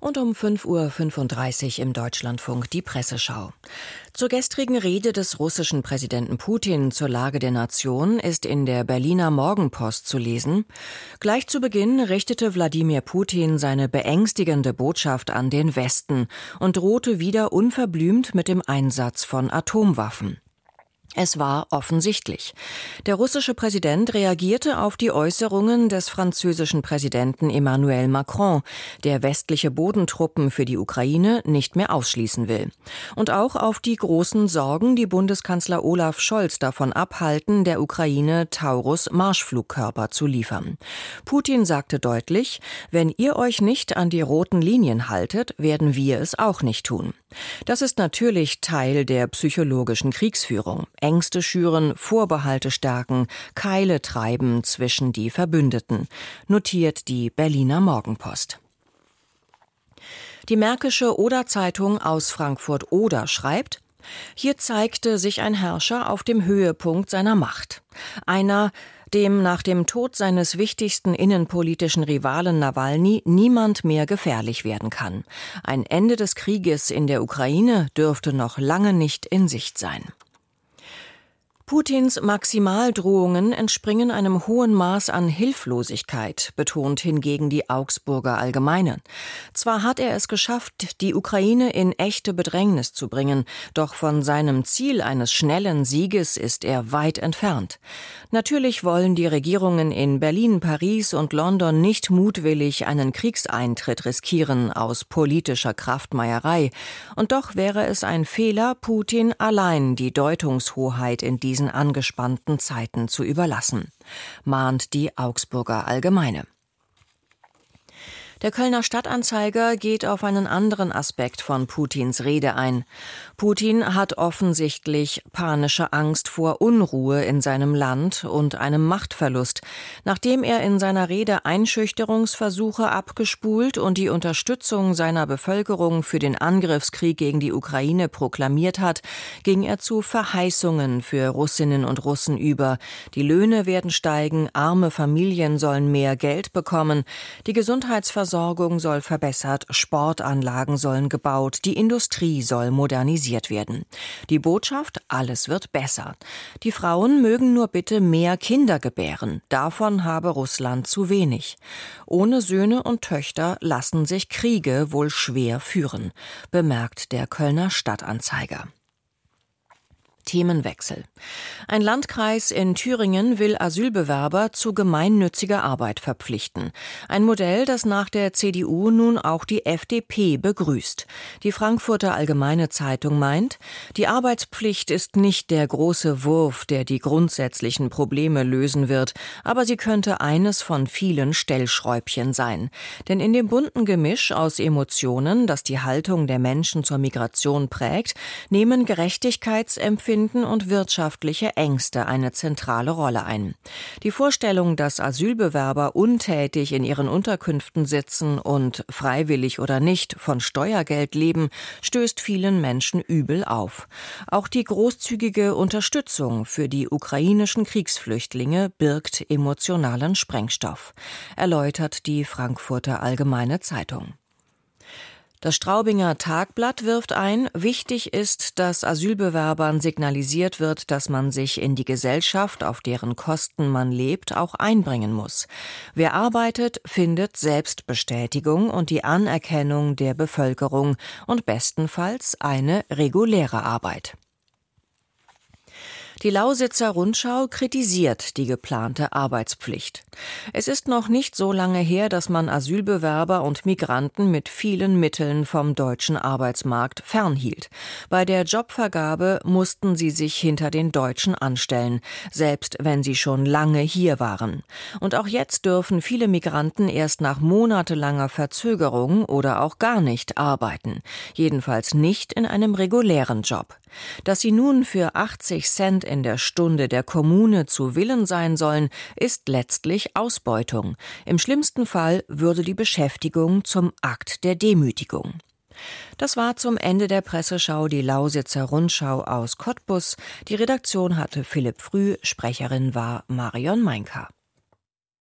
Und um 5.35 Uhr im Deutschlandfunk die Presseschau. Zur gestrigen Rede des russischen Präsidenten Putin zur Lage der Nation ist in der Berliner Morgenpost zu lesen. Gleich zu Beginn richtete Wladimir Putin seine beängstigende Botschaft an den Westen und drohte wieder unverblümt mit dem Einsatz von Atomwaffen. Es war offensichtlich. Der russische Präsident reagierte auf die Äußerungen des französischen Präsidenten Emmanuel Macron, der westliche Bodentruppen für die Ukraine nicht mehr ausschließen will. Und auch auf die großen Sorgen, die Bundeskanzler Olaf Scholz davon abhalten, der Ukraine Taurus Marschflugkörper zu liefern. Putin sagte deutlich, wenn ihr euch nicht an die roten Linien haltet, werden wir es auch nicht tun. Das ist natürlich Teil der psychologischen Kriegsführung. Ängste schüren, Vorbehalte stärken, Keile treiben zwischen die Verbündeten, notiert die Berliner Morgenpost. Die Märkische Oder-Zeitung aus Frankfurt-Oder schreibt, hier zeigte sich ein Herrscher auf dem Höhepunkt seiner Macht. Einer, dem nach dem Tod seines wichtigsten innenpolitischen Rivalen Nawalny niemand mehr gefährlich werden kann. Ein Ende des Krieges in der Ukraine dürfte noch lange nicht in Sicht sein. Putins Maximaldrohungen entspringen einem hohen Maß an Hilflosigkeit, betont hingegen die Augsburger Allgemeine. Zwar hat er es geschafft, die Ukraine in echte Bedrängnis zu bringen, doch von seinem Ziel eines schnellen Sieges ist er weit entfernt. Natürlich wollen die Regierungen in Berlin, Paris und London nicht mutwillig einen Kriegseintritt riskieren aus politischer Kraftmeierei, und doch wäre es ein Fehler, Putin allein die Deutungshoheit in diesem diesen angespannten Zeiten zu überlassen, mahnt die Augsburger Allgemeine. Der Kölner Stadtanzeiger geht auf einen anderen Aspekt von Putins Rede ein. Putin hat offensichtlich panische Angst vor Unruhe in seinem Land und einem Machtverlust, nachdem er in seiner Rede Einschüchterungsversuche abgespult und die Unterstützung seiner Bevölkerung für den Angriffskrieg gegen die Ukraine proklamiert hat, ging er zu Verheißungen für Russinnen und Russen über. Die Löhne werden steigen, arme Familien sollen mehr Geld bekommen, die Gesundheitsversorgung Versorgung soll verbessert, Sportanlagen sollen gebaut, die Industrie soll modernisiert werden. Die Botschaft, alles wird besser. Die Frauen mögen nur bitte mehr Kinder gebären, davon habe Russland zu wenig. Ohne Söhne und Töchter lassen sich Kriege wohl schwer führen, bemerkt der Kölner Stadtanzeiger. Themenwechsel. Ein Landkreis in Thüringen will Asylbewerber zu gemeinnütziger Arbeit verpflichten. Ein Modell, das nach der CDU nun auch die FDP begrüßt. Die Frankfurter Allgemeine Zeitung meint, die Arbeitspflicht ist nicht der große Wurf, der die grundsätzlichen Probleme lösen wird, aber sie könnte eines von vielen Stellschräubchen sein. Denn in dem bunten Gemisch aus Emotionen, das die Haltung der Menschen zur Migration prägt, nehmen Gerechtigkeitsempfindungen Wohlbefinden und wirtschaftliche Ängste eine zentrale Rolle ein. Die Vorstellung, dass Asylbewerber untätig in ihren Unterkünften sitzen und freiwillig oder nicht von Steuergeld leben, stößt vielen Menschen übel auf. Auch die großzügige Unterstützung für die ukrainischen Kriegsflüchtlinge birgt emotionalen Sprengstoff, erläutert die Frankfurter Allgemeine Zeitung. Das Straubinger Tagblatt wirft ein, wichtig ist, dass Asylbewerbern signalisiert wird, dass man sich in die Gesellschaft, auf deren Kosten man lebt, auch einbringen muss. Wer arbeitet, findet Selbstbestätigung und die Anerkennung der Bevölkerung und bestenfalls eine reguläre Arbeit. Die Lausitzer Rundschau kritisiert die geplante Arbeitspflicht. Es ist noch nicht so lange her, dass man Asylbewerber und Migranten mit vielen Mitteln vom deutschen Arbeitsmarkt fernhielt. Bei der Jobvergabe mussten sie sich hinter den Deutschen anstellen, selbst wenn sie schon lange hier waren. Und auch jetzt dürfen viele Migranten erst nach monatelanger Verzögerung oder auch gar nicht arbeiten. Jedenfalls nicht in einem regulären Job. Dass sie nun für 80 Cent in der Stunde der Kommune zu Willen sein sollen, ist letztlich Ausbeutung. Im schlimmsten Fall würde die Beschäftigung zum Akt der Demütigung. Das war zum Ende der Presseschau die Lausitzer Rundschau aus Cottbus. Die Redaktion hatte Philipp Früh, Sprecherin war Marion Meinka.